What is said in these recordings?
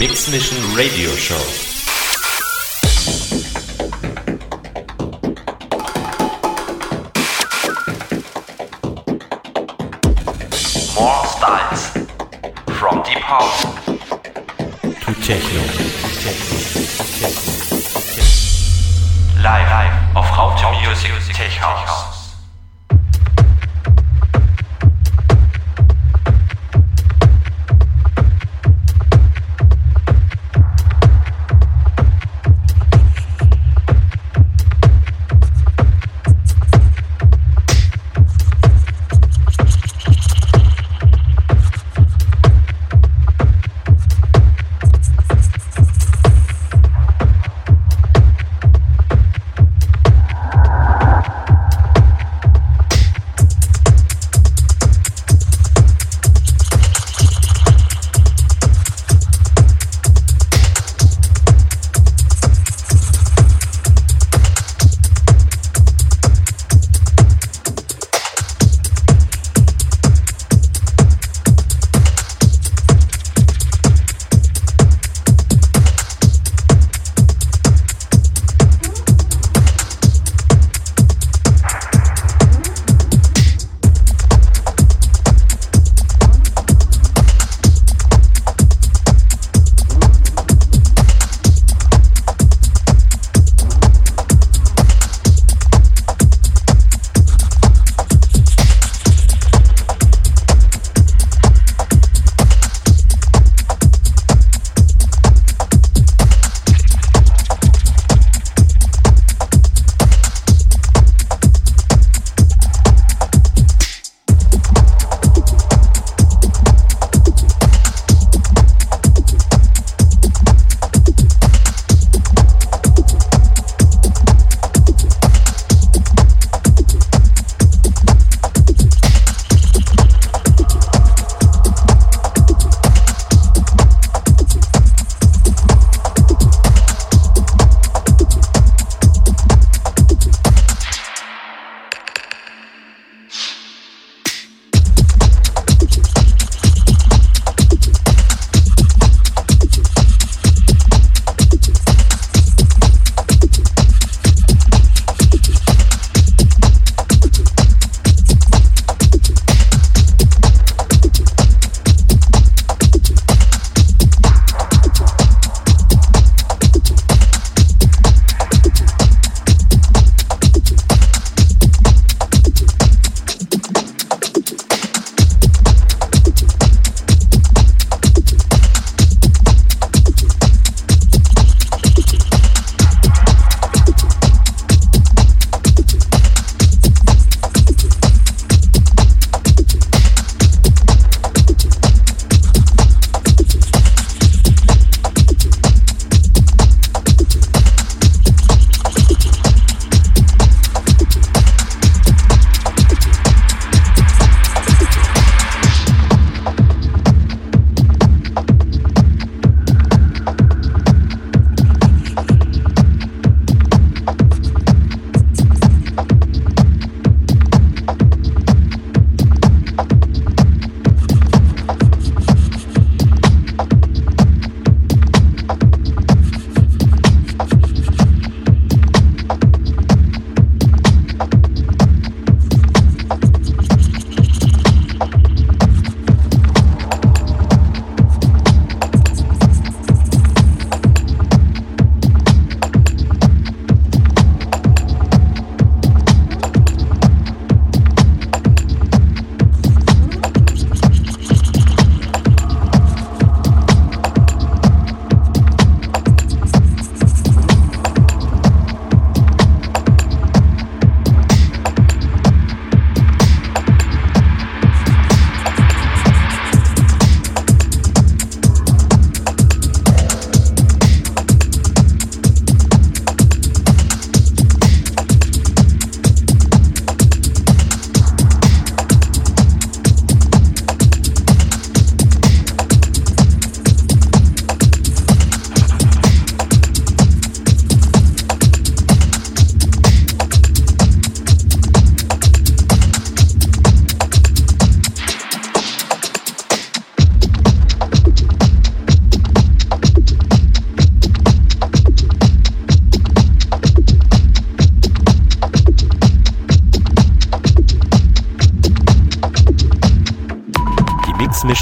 Mix Mission Radio Show. More styles. From deep house To Techno. live, live auf Raute Music Tech House.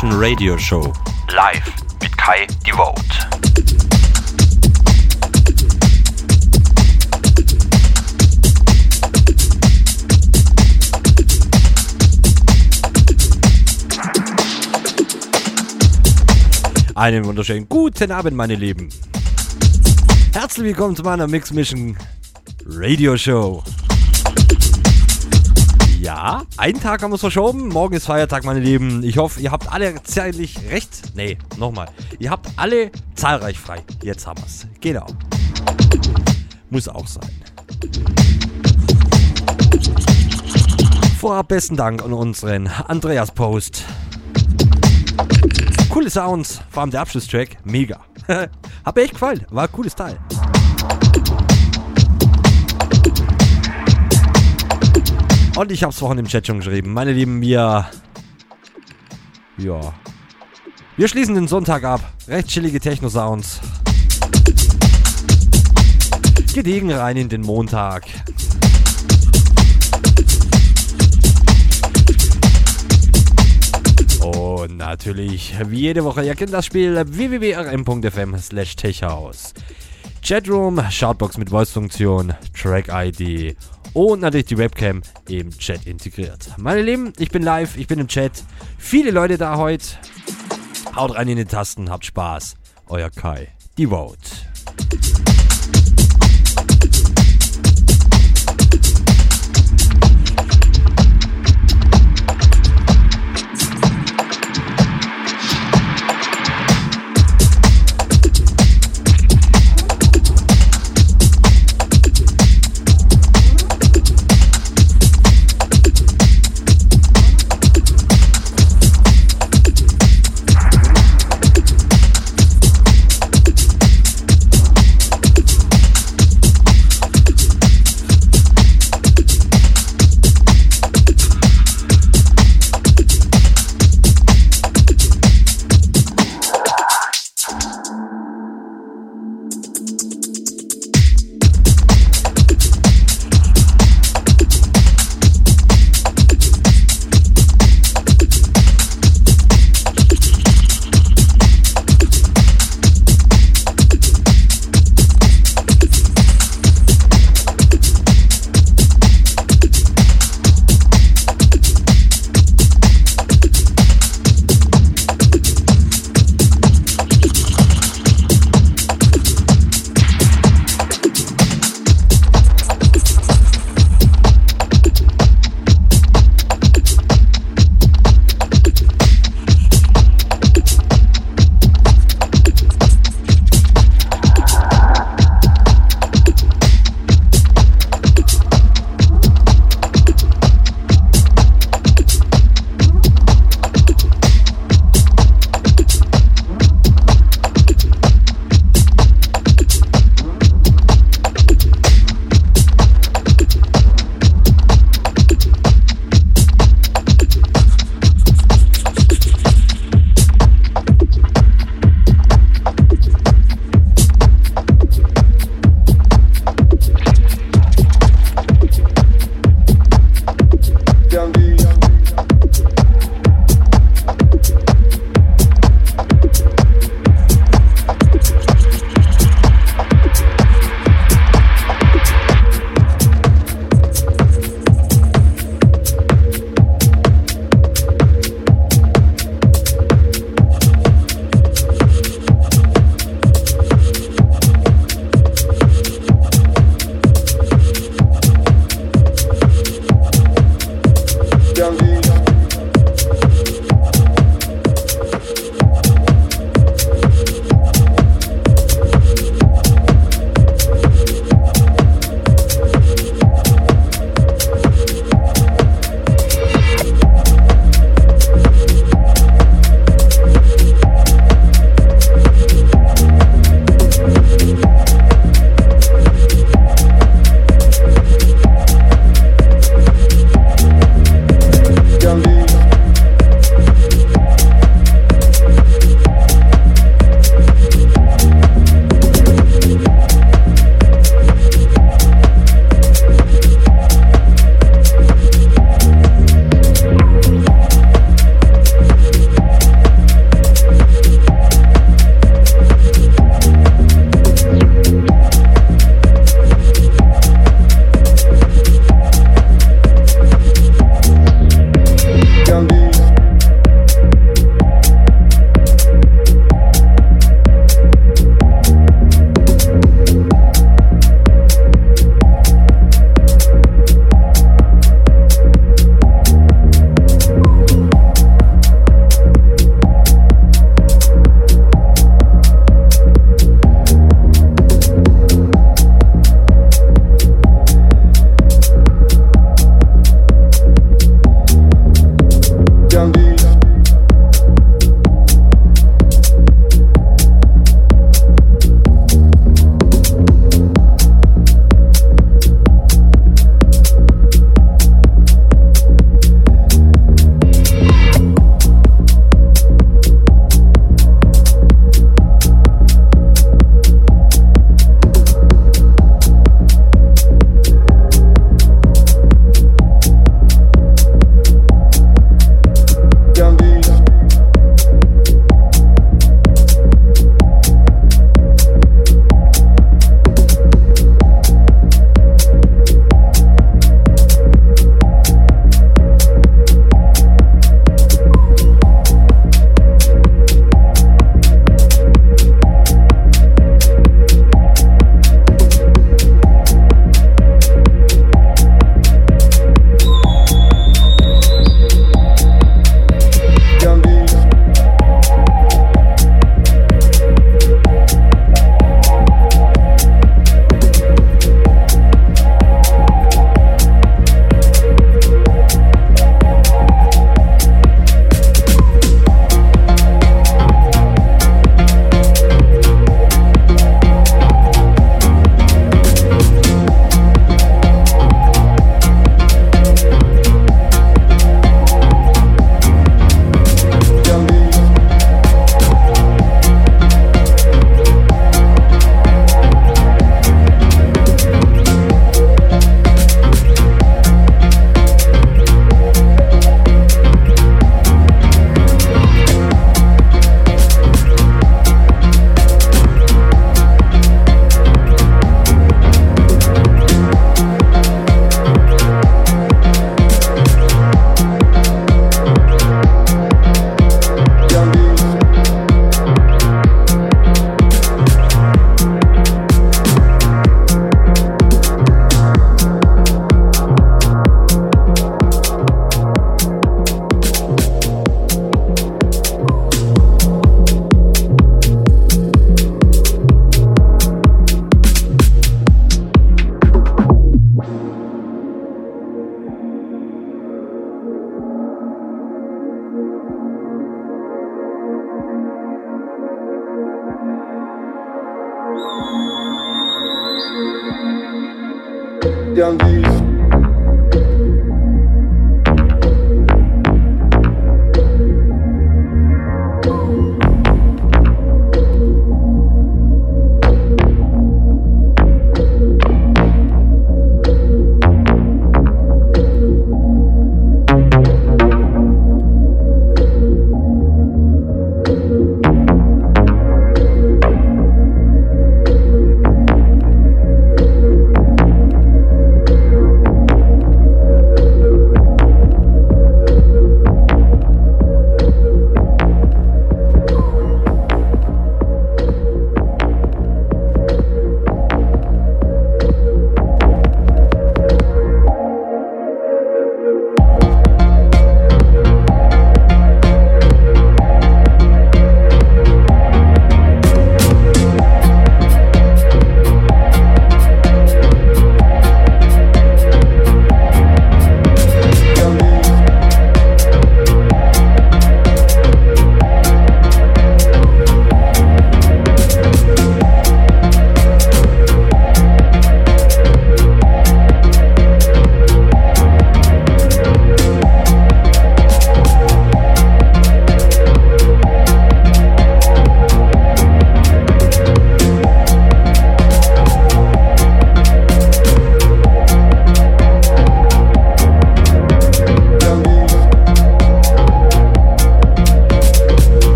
Mission Radio Show. Live mit Kai Devote. Einen wunderschönen guten Abend, meine Lieben. Herzlich willkommen zu meiner Mix Mission Radio Show. Ja, einen Tag haben wir es verschoben. Morgen ist Feiertag, meine Lieben. Ich hoffe, ihr habt alle zeitlich recht. Nee, nochmal. Ihr habt alle zahlreich frei. Jetzt haben wir es. Genau. Muss auch sein. Vorab besten Dank an unseren Andreas Post. Coole Sounds, vor allem der Abschlusstrack, mega. Mir echt gefallen, war ein cooles Teil. Und ich hab's vorhin im Chat schon geschrieben. Meine Lieben, wir. Ja. Wir schließen den Sonntag ab. Recht chillige Techno-Sounds. Gediegen rein in den Montag. Und natürlich, wie jede Woche, ihr kennt das Spiel www.rm.fm slash techhouse. Chatroom, Shoutbox mit Voice-Funktion, Track-ID und natürlich die Webcam im Chat integriert. Meine Lieben, ich bin live, ich bin im Chat. Viele Leute da heute. Haut rein in die Tasten, habt Spaß. Euer Kai, die Vote.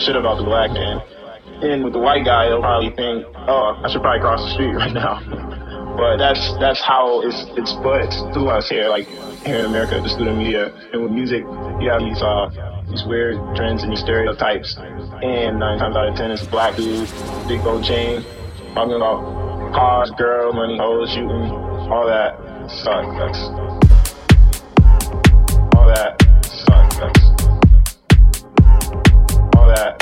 Shit about the black man. And with the white guy, he'll probably think, oh, I should probably cross the street right now. but that's that's how it's it's put to us here, like here in America, the student media. And with music, you have these uh, these weird trends and these stereotypes. And nine times out of ten, it's black dude, big gold chain, talking about cars, girl, money, hoes, shooting, all that sucks. All that that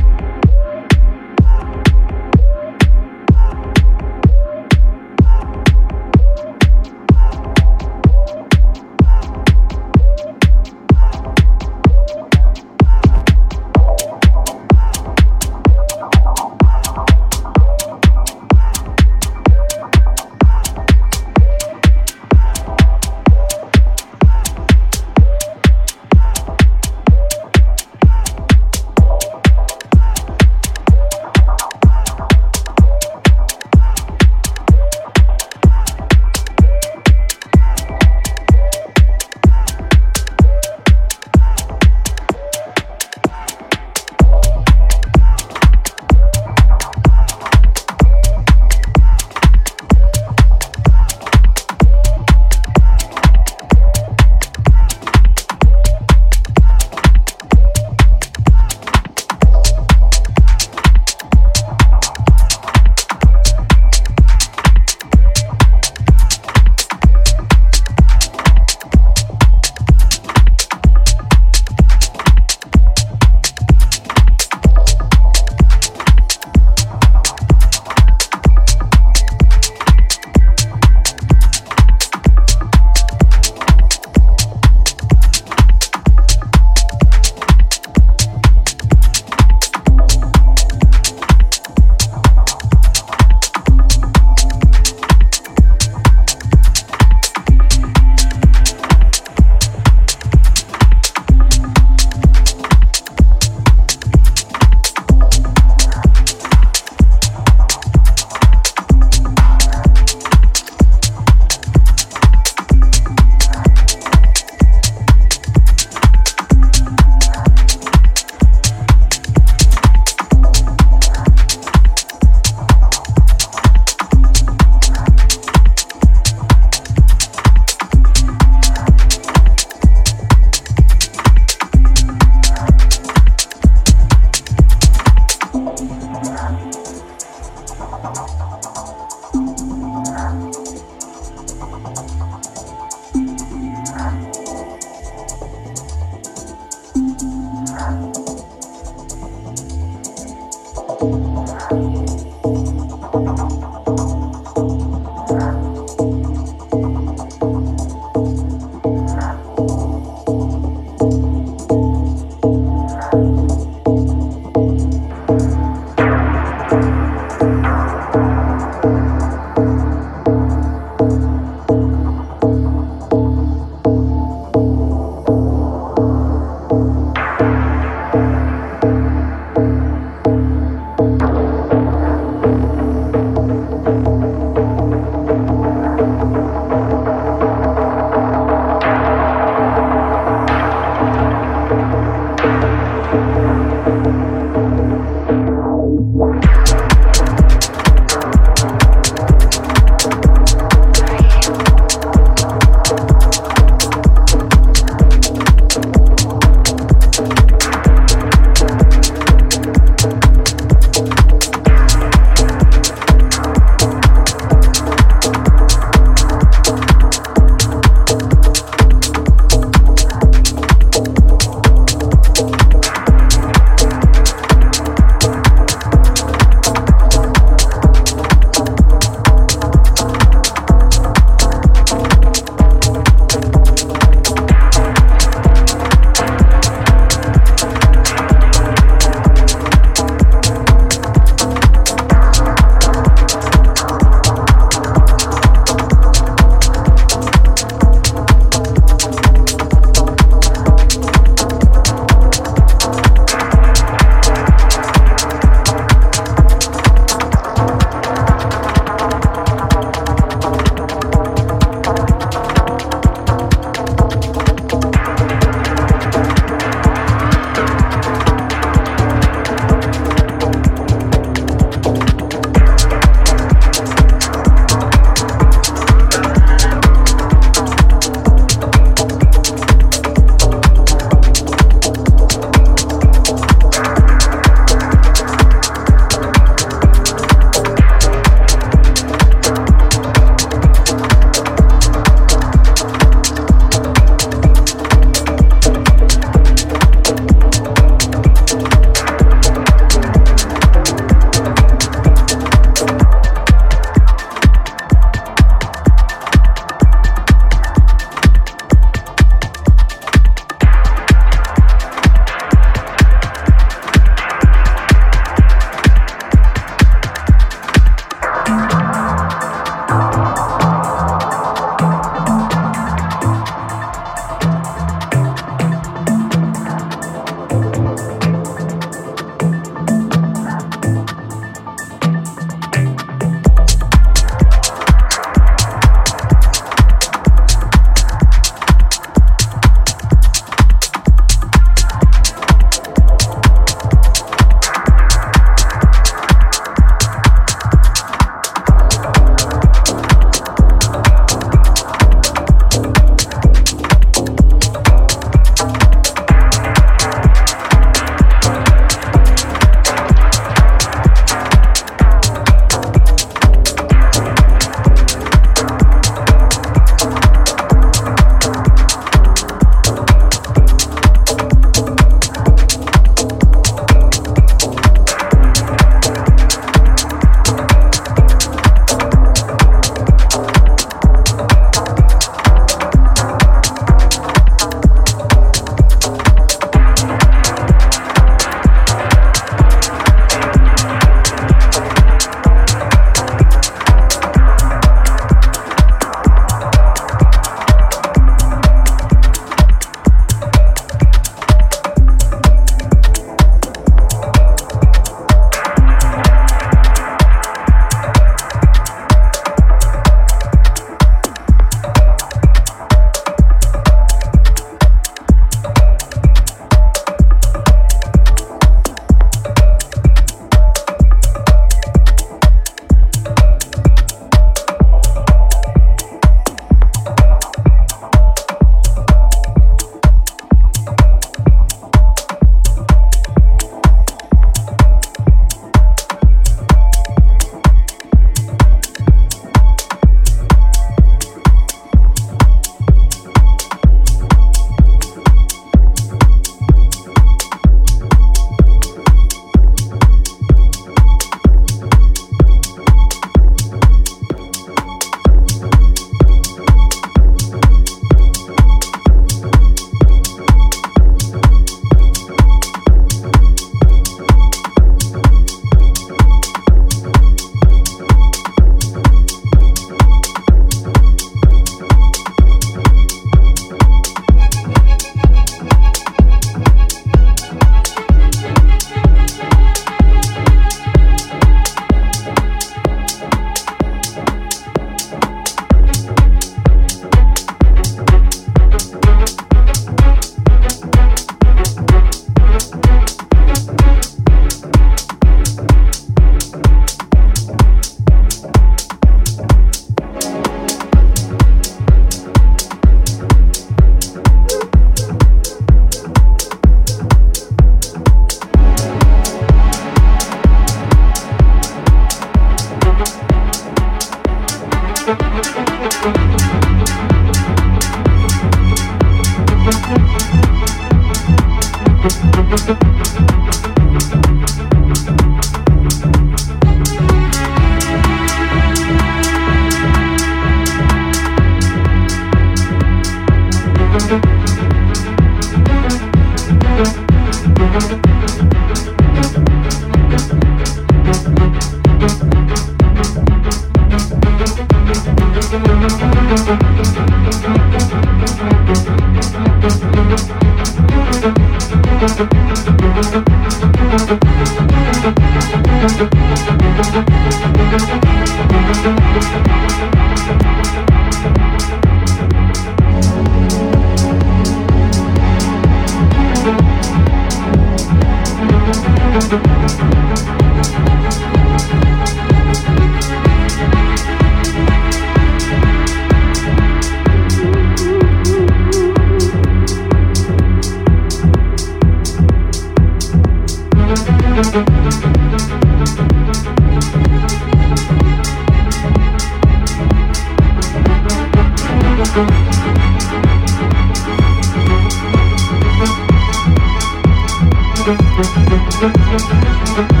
Thank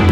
you.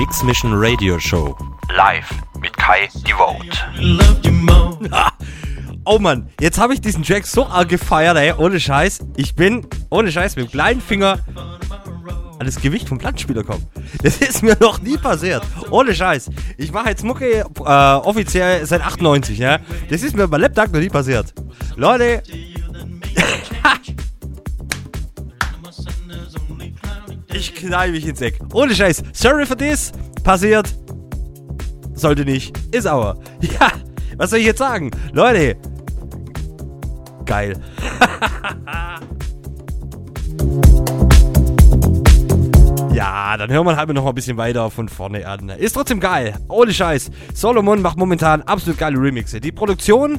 Mix Mission Radio Show. Live mit Kai Devote. Oh Mann, jetzt habe ich diesen Track so arg gefeiert, ey, ohne Scheiß. Ich bin, ohne Scheiß, mit dem kleinen Finger an das Gewicht vom Plattenspieler kommen. Das ist mir noch nie passiert. Ohne Scheiß. Ich mache jetzt Mucke äh, offiziell seit 98, ja. Das ist mir bei Laptop noch nie passiert. Leute, ich knall mich ins Eck. Ohne Scheiß. Sorry for this. Passiert. Sollte nicht. Ist aber. Ja, was soll ich jetzt sagen? Leute. Geil. Ja, dann hören wir halt noch mal ein bisschen weiter von vorne an. Ist trotzdem geil. Ohne Scheiß. Solomon macht momentan absolut geile Remixe. Die Produktion,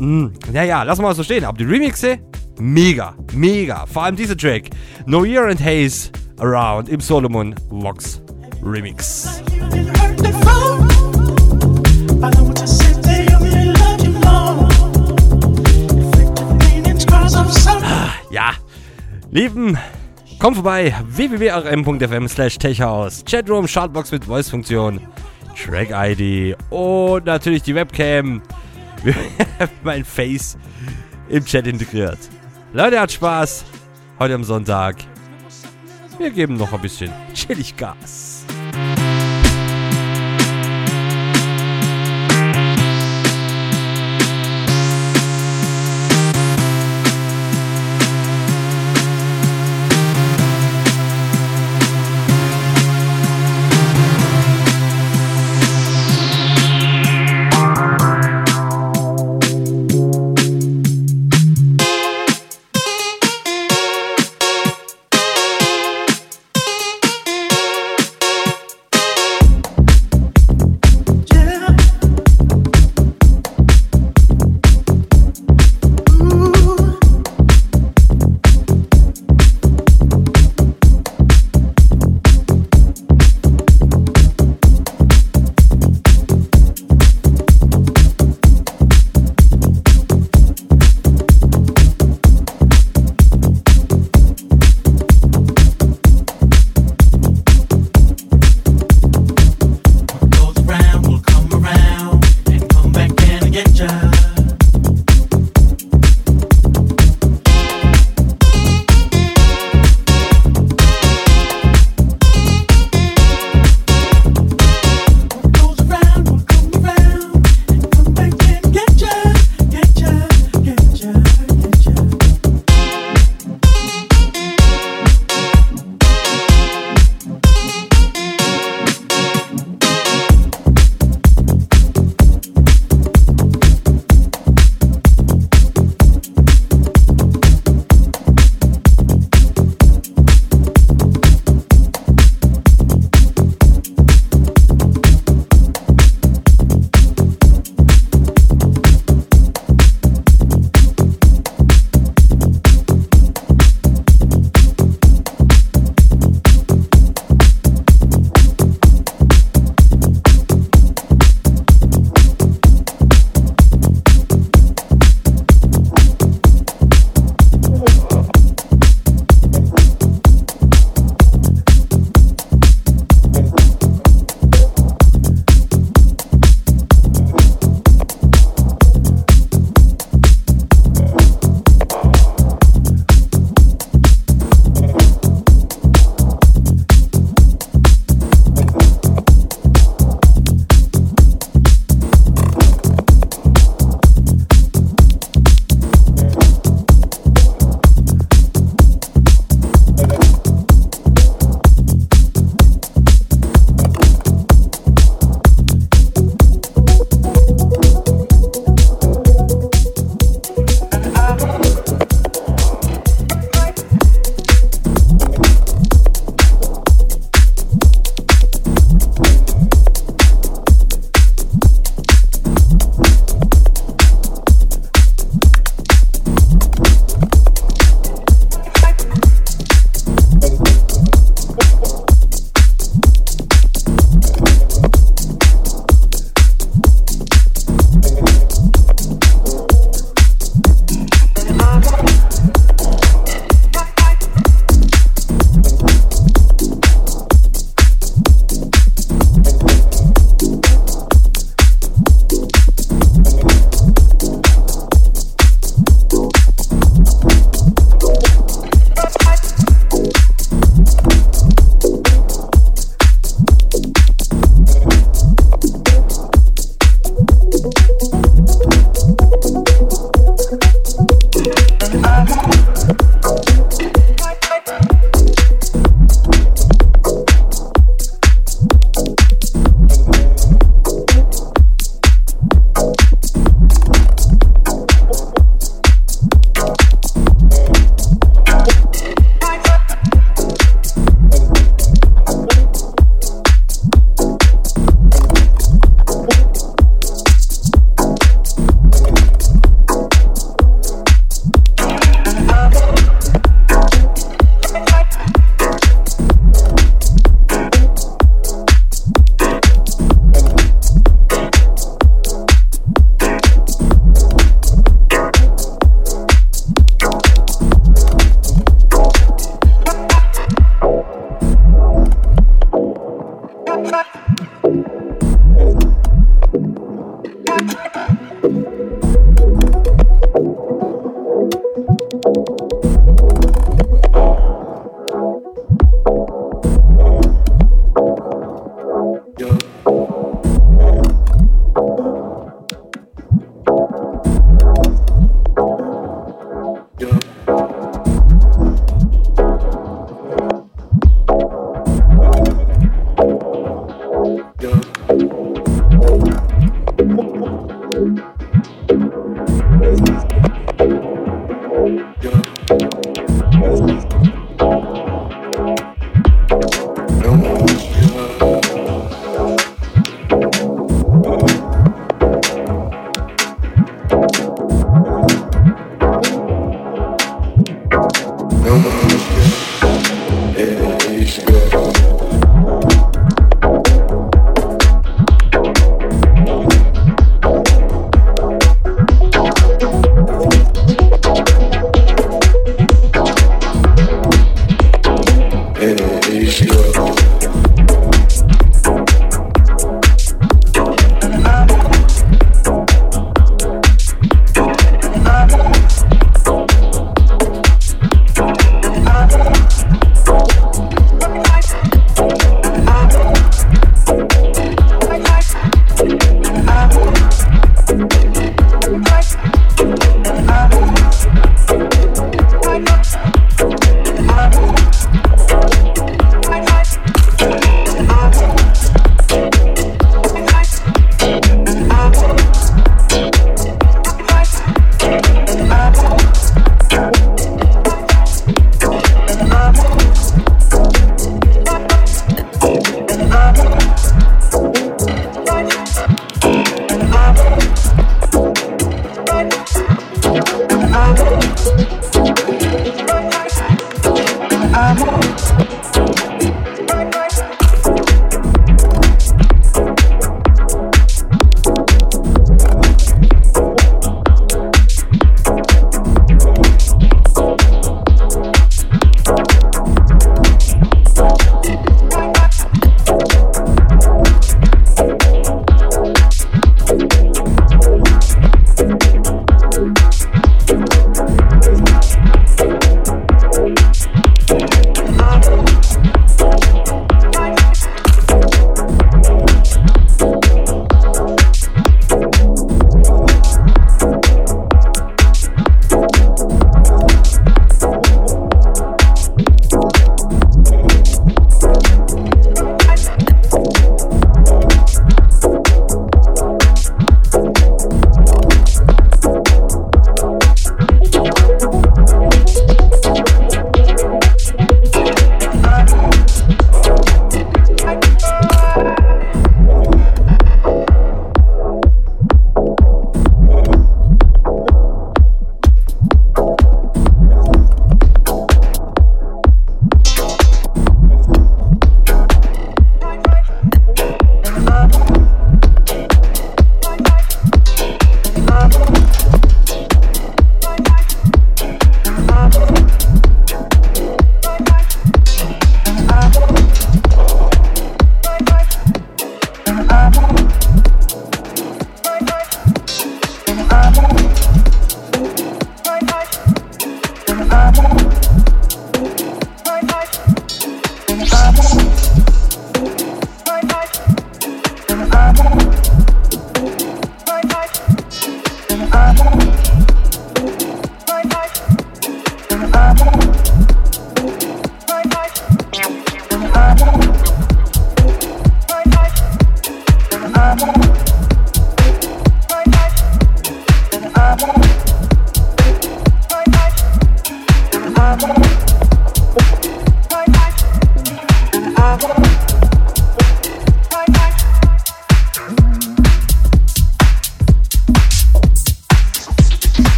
mh, naja, lassen wir mal so stehen. Aber die Remixe, mega, mega. Vor allem dieser Track. No Year and Haze Around im Solomon Vox Remix. Ja, lieben, kommt vorbei. www.rm.fm slash techhaus. Chatroom, Chartbox mit Voice-Funktion, Track-ID und natürlich die Webcam. mein Face im Chat integriert. Leute, hat Spaß. Heute am Sonntag. Wir geben noch ein bisschen chillig Gas.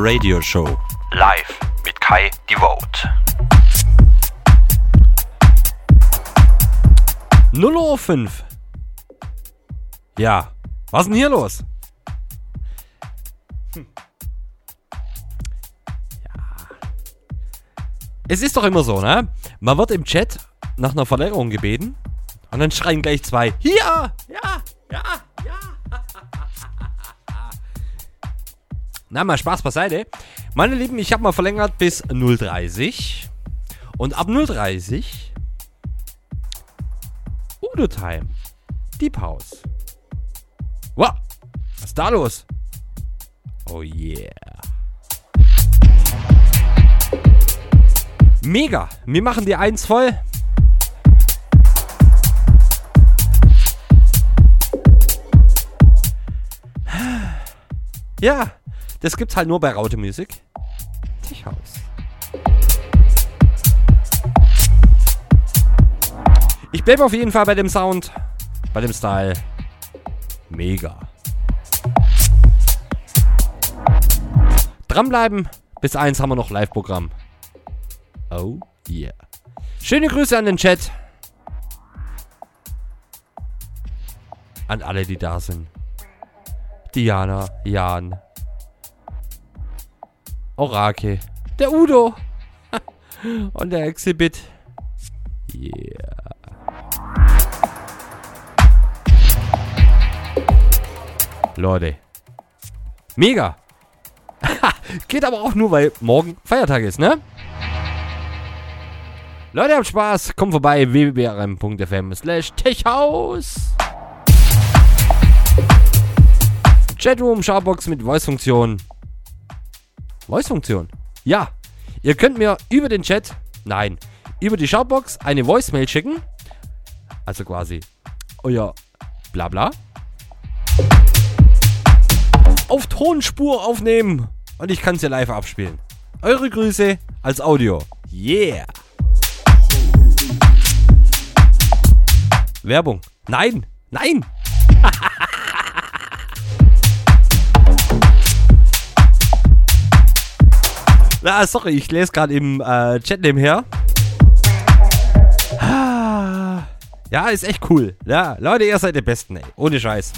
Radio Show. Live mit Kai Devote. 0 Uhr 5. Ja, was ist denn hier los? Hm. Ja. Es ist doch immer so, ne? Man wird im Chat nach einer Verlängerung gebeten und dann schreien gleich zwei. Hier! Ja! Ja! Ja! Na, mal Spaß beiseite. Meine Lieben, ich habe mal verlängert bis 0.30 und ab 0.30 Udo Time. Deep House. Wow, was ist da los? Oh yeah. Mega. Wir machen die Eins voll. Ja, das gibt's halt nur bei Raute Musik. Tischhaus. Ich bleibe auf jeden Fall bei dem Sound, bei dem Style. Mega. Dranbleiben. Bis eins haben wir noch Live-Programm. Oh yeah. Schöne Grüße an den Chat. An alle, die da sind. Diana, Jan. Orake. Der Udo. Und der Exhibit. Yeah. Leute. Mega. Geht aber auch nur, weil morgen Feiertag ist, ne? Leute, habt Spaß. Kommt vorbei. www.rm.fm slash techhaus. Chatroom, Shoutbox mit Voice-Funktion. Voice-Funktion? Ja. Ihr könnt mir über den Chat, nein, über die Shoutbox eine Voicemail schicken. Also quasi euer Blabla. Auf Tonspur aufnehmen. Und ich kann es ja live abspielen. Eure Grüße als Audio. Yeah. Werbung. Nein. Nein. Na, sorry, ich lese gerade im äh, Chat nebenher. Ah. Ja, ist echt cool. Ja, Leute, ihr seid die Besten, ey. Ohne Scheiß.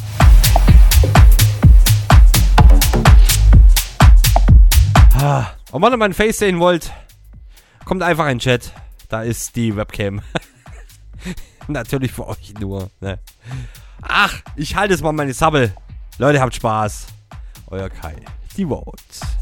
Ah. Und wenn ihr mein Face sehen wollt, kommt einfach in den Chat. Da ist die Webcam. Natürlich für euch nur. Ne? Ach, ich halte jetzt mal meine Sabbel. Leute, habt Spaß. Euer Kai. Die Vote.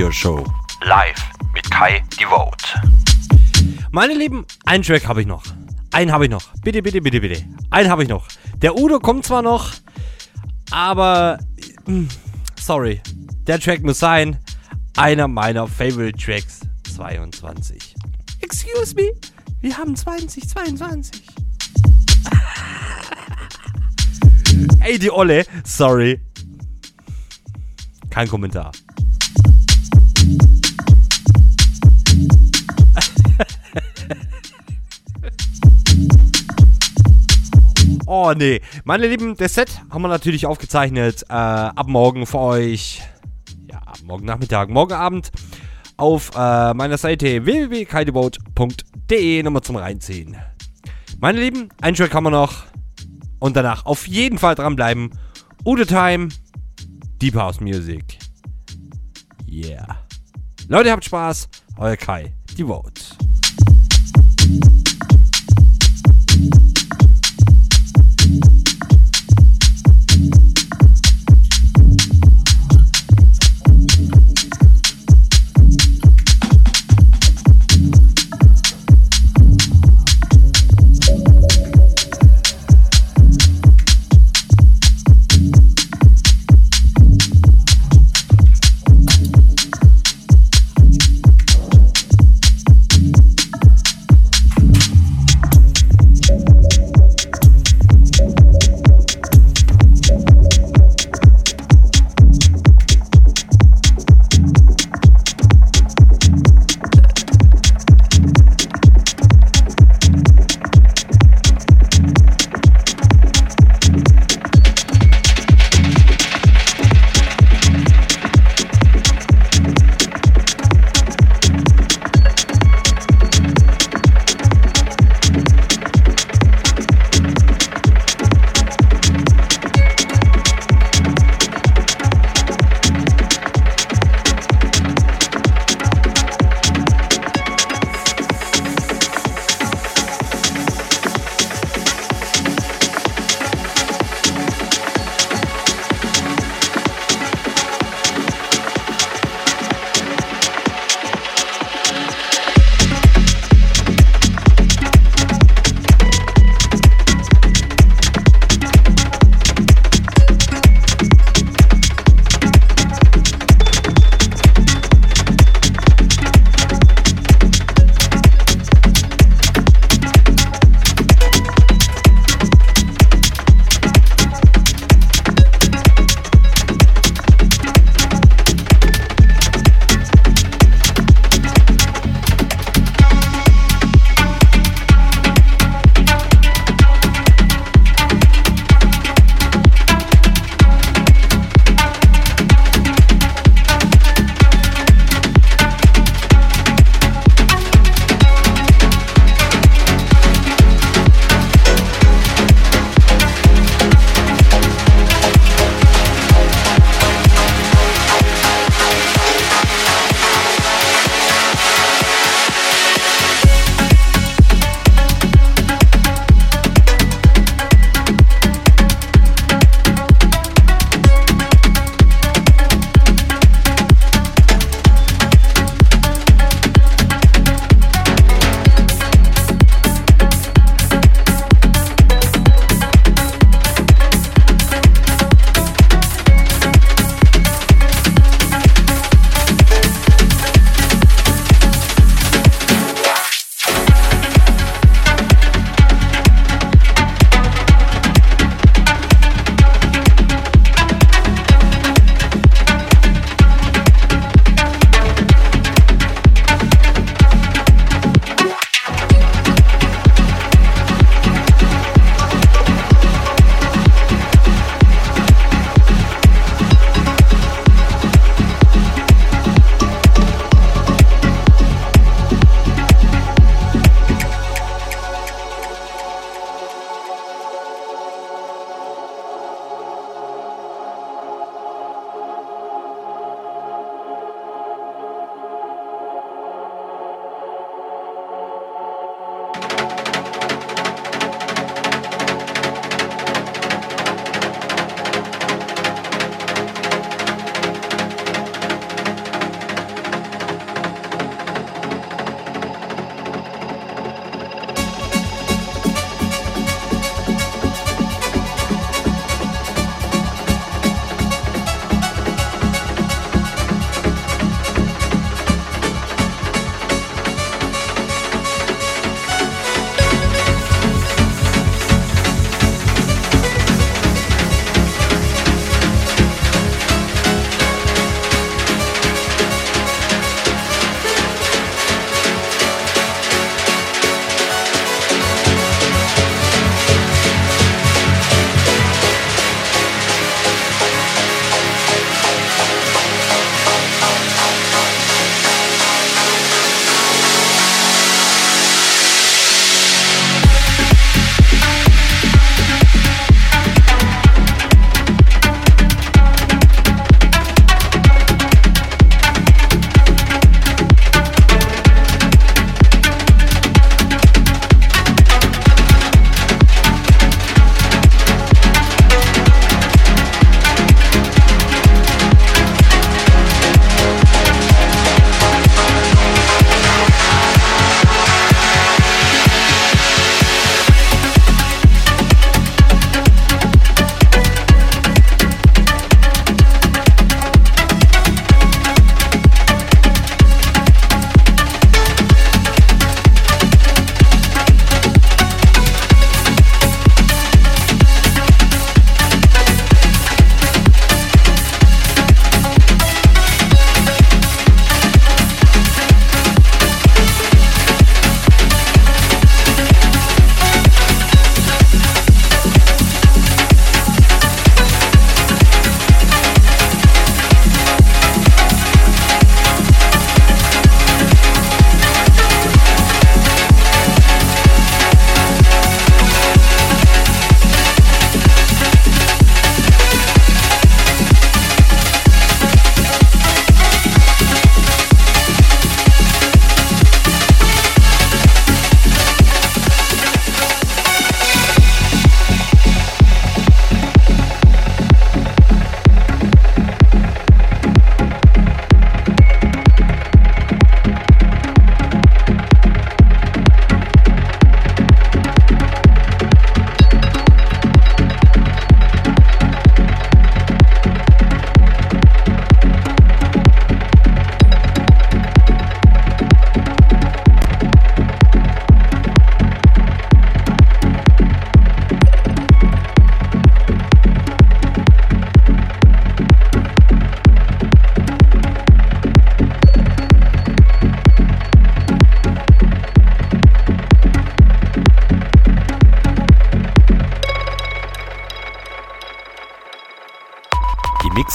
Radio Show. Live mit Kai Devote. Meine Lieben, einen Track habe ich noch. Einen habe ich noch. Bitte, bitte, bitte, bitte. Einen habe ich noch. Der Udo kommt zwar noch, aber. mm, Sorry. Der Track muss sein. Einer meiner Favorite Tracks 22. Excuse me. Wir haben 2022. Ey, die Olle. Sorry. Kein Kommentar. Oh nee. Meine Lieben, das Set haben wir natürlich aufgezeichnet. Äh, ab morgen für euch. Ja, morgen Nachmittag, morgen Abend auf äh, meiner Seite www.kaideboat.de nochmal zum Reinziehen. Meine Lieben, ein Track haben wir noch. Und danach auf jeden Fall dranbleiben. Ude Time, Deep House Music. Yeah. Leute, habt Spaß. Euer Kai, Devote. Thank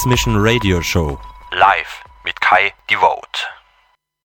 Mix Mission Radio Show.